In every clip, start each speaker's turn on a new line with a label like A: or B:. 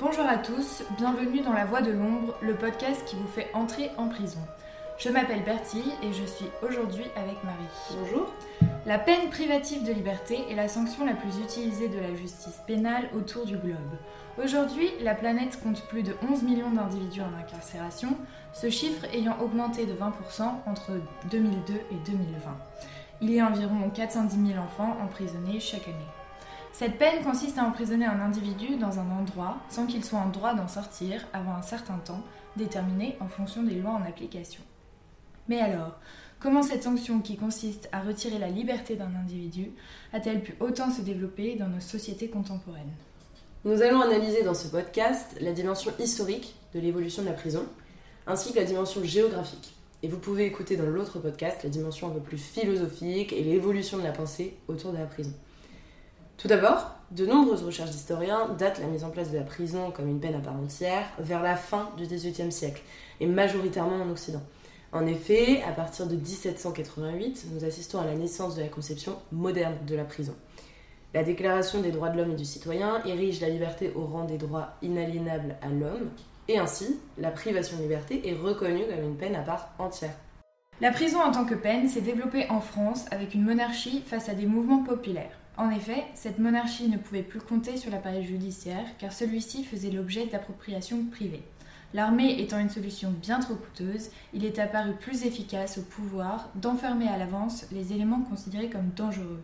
A: Bonjour à tous, bienvenue dans La Voix de l'ombre, le podcast qui vous fait entrer en prison. Je m'appelle Bertie et je suis aujourd'hui avec Marie.
B: Bonjour.
A: La peine privative de liberté est la sanction la plus utilisée de la justice pénale autour du globe. Aujourd'hui, la planète compte plus de 11 millions d'individus en incarcération, ce chiffre ayant augmenté de 20% entre 2002 et 2020. Il y a environ 410 000 enfants emprisonnés chaque année. Cette peine consiste à emprisonner un individu dans un endroit sans qu'il soit en droit d'en sortir avant un certain temps déterminé en fonction des lois en application. Mais alors, comment cette sanction qui consiste à retirer la liberté d'un individu a-t-elle pu autant se développer dans nos sociétés contemporaines?
B: Nous allons analyser dans ce podcast la dimension historique de l'évolution de la prison, ainsi que la dimension géographique. Et vous pouvez écouter dans l'autre podcast la dimension un peu plus philosophique et l'évolution de la pensée autour de la prison. Tout d'abord, de nombreuses recherches d'historiens datent la mise en place de la prison comme une peine à part entière vers la fin du XVIIIe siècle, et majoritairement en Occident. En effet, à partir de 1788, nous assistons à la naissance de la conception moderne de la prison. La Déclaration des droits de l'homme et du citoyen érige la liberté au rang des droits inaliénables à l'homme, et ainsi, la privation de liberté est reconnue comme une peine à part entière.
A: La prison en tant que peine s'est développée en France avec une monarchie face à des mouvements populaires. En effet, cette monarchie ne pouvait plus compter sur l'appareil judiciaire car celui-ci faisait l'objet d'appropriations privées. L'armée étant une solution bien trop coûteuse, il est apparu plus efficace au pouvoir d'enfermer à l'avance les éléments considérés comme dangereux.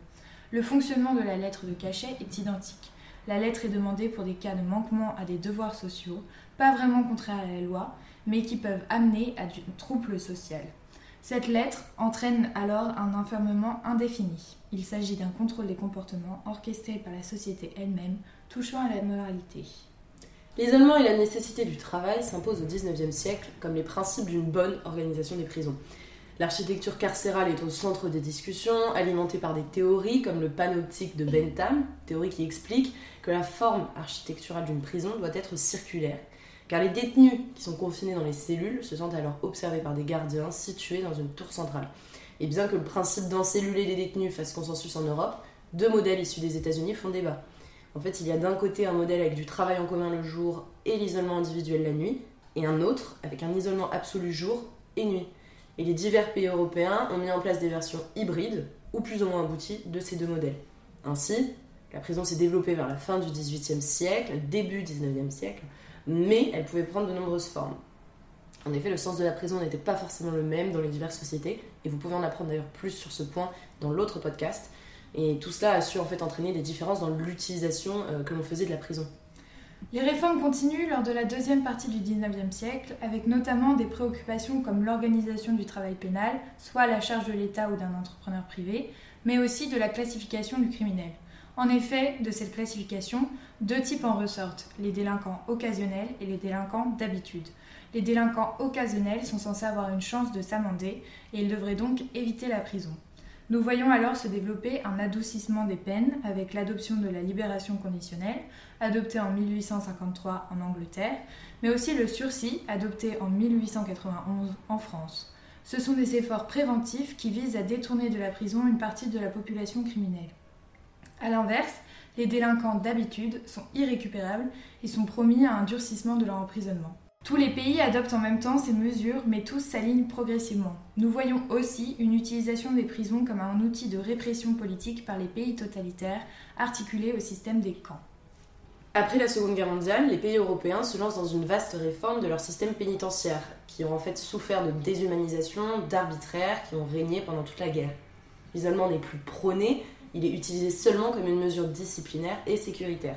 A: Le fonctionnement de la lettre de cachet est identique. La lettre est demandée pour des cas de manquement à des devoirs sociaux, pas vraiment contraires à la loi, mais qui peuvent amener à du trouble social. Cette lettre entraîne alors un enfermement indéfini. Il s'agit d'un contrôle des comportements orchestré par la société elle-même, touchant à la moralité.
B: L'isolement et la nécessité du travail s'imposent au XIXe siècle comme les principes d'une bonne organisation des prisons. L'architecture carcérale est au centre des discussions, alimentée par des théories comme le panoptique de Bentham, théorie qui explique que la forme architecturale d'une prison doit être circulaire car les détenus qui sont confinés dans les cellules se sentent alors observés par des gardiens situés dans une tour centrale. Et bien que le principe d'encelluler les détenus fasse consensus en Europe, deux modèles issus des États-Unis font débat. En fait, il y a d'un côté un modèle avec du travail en commun le jour et l'isolement individuel la nuit, et un autre avec un isolement absolu jour et nuit. Et les divers pays européens ont mis en place des versions hybrides, ou plus ou moins abouties, de ces deux modèles. Ainsi, la prison s'est développée vers la fin du XVIIIe siècle, début XIXe siècle, mais elle pouvait prendre de nombreuses formes. En effet, le sens de la prison n'était pas forcément le même dans les diverses sociétés, et vous pouvez en apprendre d'ailleurs plus sur ce point dans l'autre podcast. Et tout cela a su en fait entraîner des différences dans l'utilisation euh, que l'on faisait de la prison.
A: Les réformes continuent lors de la deuxième partie du XIXe siècle, avec notamment des préoccupations comme l'organisation du travail pénal, soit à la charge de l'État ou d'un entrepreneur privé, mais aussi de la classification du criminel. En effet, de cette classification, deux types en ressortent, les délinquants occasionnels et les délinquants d'habitude. Les délinquants occasionnels sont censés avoir une chance de s'amender et ils devraient donc éviter la prison. Nous voyons alors se développer un adoucissement des peines avec l'adoption de la libération conditionnelle, adoptée en 1853 en Angleterre, mais aussi le sursis, adopté en 1891 en France. Ce sont des efforts préventifs qui visent à détourner de la prison une partie de la population criminelle. A l'inverse, les délinquants d'habitude sont irrécupérables et sont promis à un durcissement de leur emprisonnement. Tous les pays adoptent en même temps ces mesures, mais tous s'alignent progressivement. Nous voyons aussi une utilisation des prisons comme un outil de répression politique par les pays totalitaires, articulé au système des camps.
B: Après la Seconde Guerre mondiale, les pays européens se lancent dans une vaste réforme de leur système pénitentiaire, qui ont en fait souffert de déshumanisation, d'arbitraire, qui ont régné pendant toute la guerre. L'isolement n'est plus prôné, il est utilisé seulement comme une mesure disciplinaire et sécuritaire.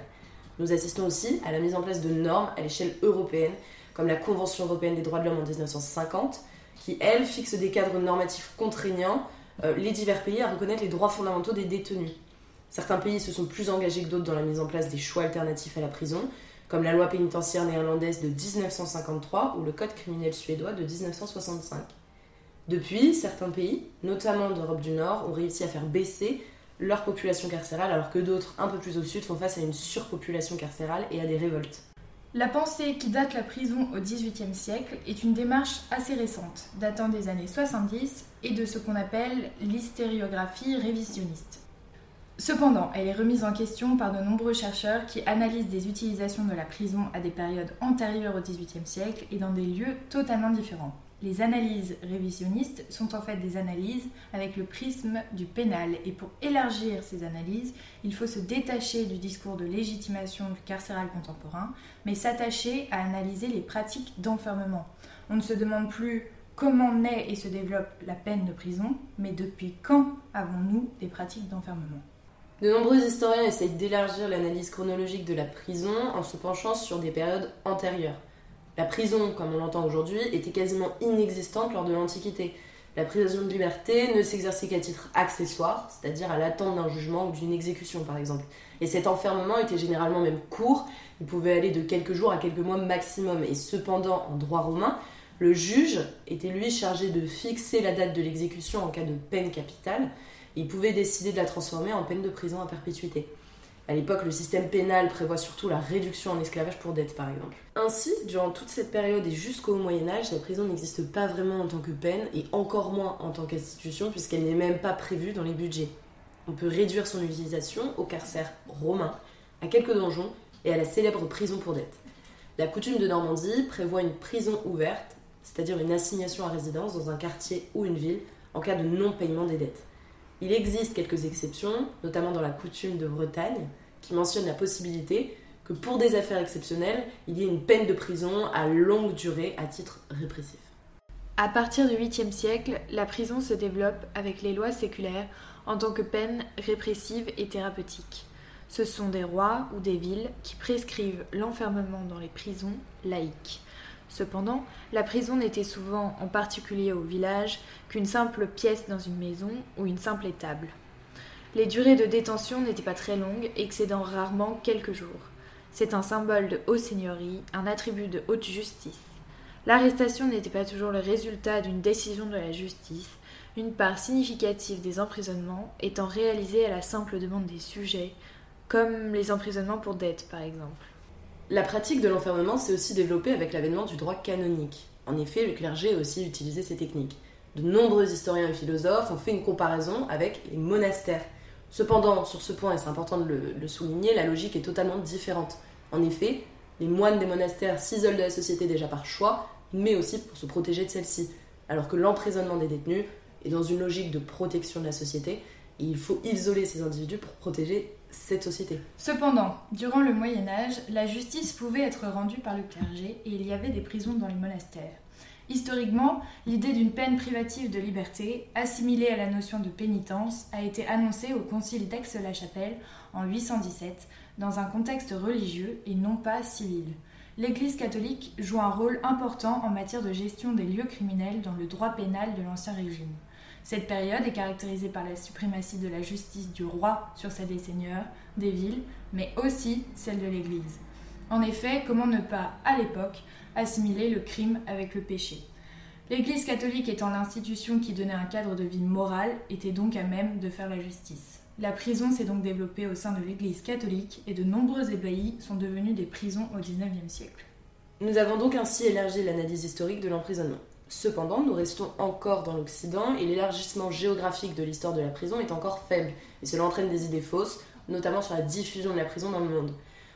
B: Nous assistons aussi à la mise en place de normes à l'échelle européenne, comme la Convention européenne des droits de l'homme en 1950, qui, elle, fixe des cadres normatifs contraignants euh, les divers pays à reconnaître les droits fondamentaux des détenus. Certains pays se sont plus engagés que d'autres dans la mise en place des choix alternatifs à la prison, comme la loi pénitentiaire néerlandaise de 1953 ou le code criminel suédois de 1965. Depuis, certains pays, notamment d'Europe du Nord, ont réussi à faire baisser leur population carcérale, alors que d'autres, un peu plus au sud, font face à une surpopulation carcérale et à des révoltes.
A: La pensée qui date la prison au XVIIIe siècle est une démarche assez récente, datant des années 70 et de ce qu'on appelle l'hystériographie révisionniste. Cependant, elle est remise en question par de nombreux chercheurs qui analysent des utilisations de la prison à des périodes antérieures au XVIIIe siècle et dans des lieux totalement différents. Les analyses révisionnistes sont en fait des analyses avec le prisme du pénal et pour élargir ces analyses, il faut se détacher du discours de légitimation du carcéral contemporain, mais s'attacher à analyser les pratiques d'enfermement. On ne se demande plus comment naît et se développe la peine de prison, mais depuis quand avons-nous des pratiques d'enfermement?
B: De nombreux historiens essayent d'élargir l'analyse chronologique de la prison en se penchant sur des périodes antérieures. La prison, comme on l'entend aujourd'hui, était quasiment inexistante lors de l'Antiquité. La prison de liberté ne s'exerçait qu'à titre accessoire, c'est-à-dire à, l'attente d'un jugement ou d'une exécution par exemple. Et cet enfermement était généralement même court, il pouvait aller de quelques jours à quelques mois maximum. Et cependant, en droit romain, le juge était lui chargé de fixer la date de l'exécution en cas de peine capitale, il pouvait décider de la transformer en peine de prison à perpétuité. À l'époque, le système pénal prévoit surtout la réduction en esclavage pour dette, par exemple. Ainsi, durant toute cette période et jusqu'au Moyen Âge, la prison n'existe pas vraiment en tant que peine et encore moins en tant qu'institution puisqu'elle n'est même pas prévue dans les budgets. On peut réduire son utilisation au carcère romain, à quelques donjons et à la célèbre prison pour dette. La coutume de Normandie prévoit une prison ouverte, c'est-à-dire une assignation à résidence dans un quartier ou une ville en cas de non-paiement des dettes. Il existe quelques exceptions, notamment dans la coutume de Bretagne, qui mentionne la possibilité que pour des affaires exceptionnelles, il y ait une peine de prison à longue durée à titre répressif.
A: À partir du 8e siècle, la prison se développe avec les lois séculaires en tant que peine répressive et thérapeutique. Ce sont des rois ou des villes qui prescrivent l'enfermement dans les prisons laïques. Cependant, la prison n'était souvent, en particulier au village, qu'une simple pièce dans une maison ou une simple étable. Les durées de détention n'étaient pas très longues, excédant rarement quelques jours. C'est un symbole de haute seigneurie, un attribut de haute justice. L'arrestation n'était pas toujours le résultat d'une décision de la justice, une part significative des emprisonnements étant réalisée à la simple demande des sujets, comme les emprisonnements pour dette par exemple.
B: La pratique de l'enfermement s'est aussi développée avec l'avènement du droit canonique. En effet, le clergé a aussi utilisé ces techniques. De nombreux historiens et philosophes ont fait une comparaison avec les monastères. Cependant, sur ce point, et c'est important de le, souligner, la logique est totalement différente. En effet, les moines des monastères s'isolent de la société déjà par choix, mais aussi pour se protéger de celle-ci. Alors que l'emprisonnement des détenus est dans une logique de protection de la société, et il faut isoler ces individus pour protéger
A: Cependant, durant le Moyen Âge, la justice pouvait être rendue par le clergé et il y avait des prisons dans les monastères. Historiquement, l'idée d'une peine privative de liberté, assimilée à la notion de pénitence, a été annoncée au Concile d'Aix-la-Chapelle en 817 dans un contexte religieux et non pas civil. L'Église catholique joue un rôle important en matière de gestion des lieux criminels dans le droit pénal de l'Ancien Régime. Cette période est caractérisée par la suprématie de la justice du roi sur celle des seigneurs, des villes, mais aussi celle de l'Église. En effet, comment ne pas, à l'époque, assimiler le crime avec le péché? L'Église catholique étant l'institution qui donnait un cadre de vie moral, était donc à même de faire la justice. La prison s'est donc développée au sein de l'Église catholique et de nombreux ébahis sont devenus des prisons au XIXe siècle.
B: Nous avons donc ainsi élargi l'analyse historique de l'emprisonnement. Cependant, nous restons encore dans l'Occident et l'élargissement géographique de l'histoire de la prison est encore faible, et cela entraîne des idées fausses, notamment sur la diffusion de la prison dans le monde.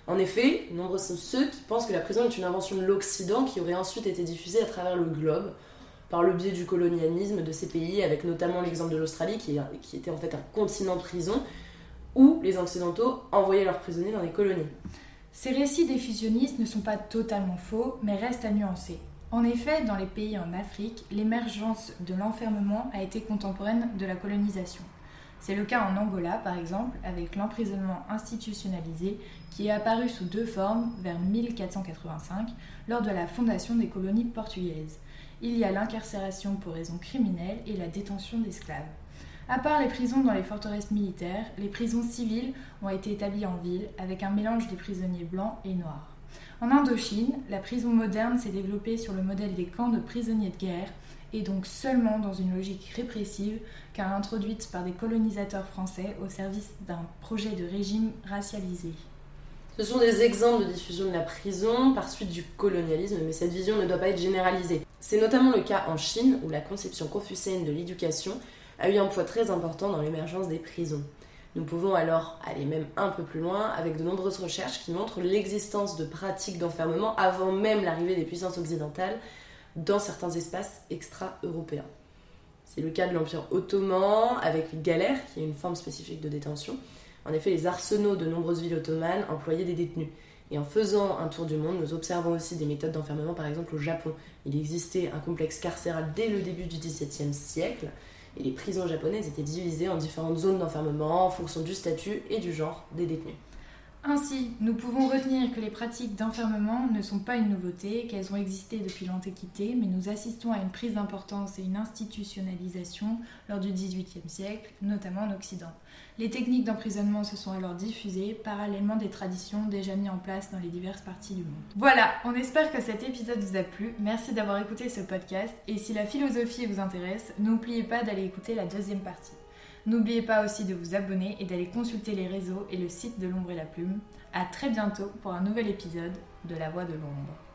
B: En effet, nombreux sont ceux qui pensent que la prison est une invention de l'Occident qui aurait ensuite été diffusée à travers le globe, par le biais du colonialisme de ces pays, avec notamment l'exemple de l'Australie qui, était en fait un continent prison, où les Occidentaux envoyaient leurs prisonniers dans des colonies.
A: Ces récits des fusionnistes ne sont pas totalement faux, mais restent à nuancer. En effet, dans les pays en Afrique, l'émergence de l'enfermement a été contemporaine de la colonisation. C'est le cas en Angola, par exemple, avec l'emprisonnement institutionnalisé qui est apparu sous deux formes vers 1485 lors de la fondation des colonies portugaises. Il y a l'incarcération pour raisons criminelles et la détention d'esclaves. À part les prisons dans les forteresses militaires, les prisons civiles ont été établies en ville avec un mélange des prisonniers blancs et noirs. En Indochine, la prison moderne s'est développée sur le modèle des camps de prisonniers de guerre et donc seulement dans une logique répressive car introduite par des colonisateurs français au service d'un projet de régime racialisé.
B: Ce sont des exemples de diffusion de la prison par suite du colonialisme, mais cette vision ne doit pas être généralisée. C'est notamment le cas en Chine, où la conception confucéenne de l'éducation a eu un poids très important dans l'émergence des prisons. Nous pouvons alors aller même un peu plus loin avec de nombreuses recherches qui montrent l'existence de pratiques d'enfermement avant même l'arrivée des puissances occidentales dans certains espaces extra-européens. C'est le cas de l'Empire ottoman avec les galères, qui est une forme spécifique de détention. En effet, les arsenaux de nombreuses villes ottomanes employaient des détenus. Et en faisant un tour du monde, nous observons aussi des méthodes d'enfermement, par exemple au Japon. Il existait un complexe carcéral dès le début du XVIIe siècle, et les prisons japonaises étaient divisées en différentes zones d'enfermement en fonction du statut et du genre des détenus.
A: Ainsi, nous pouvons retenir que les pratiques d'enfermement ne sont pas une nouveauté, qu'elles ont existé depuis l'Antiquité, mais nous assistons à une prise d'importance et une institutionnalisation lors du XVIIIe siècle, notamment en Occident. Les techniques d'emprisonnement se sont alors diffusées, parallèlement des traditions déjà mises en place dans les diverses parties du monde. Voilà, on espère que cet épisode vous a plu. Merci d'avoir écouté ce podcast, et si la philosophie vous intéresse, n'oubliez pas d'aller écouter la deuxième partie. N'oubliez pas aussi de vous abonner et d'aller consulter les réseaux et le site de l'ombre et la plume. A très bientôt pour un nouvel épisode de La Voix de l'ombre.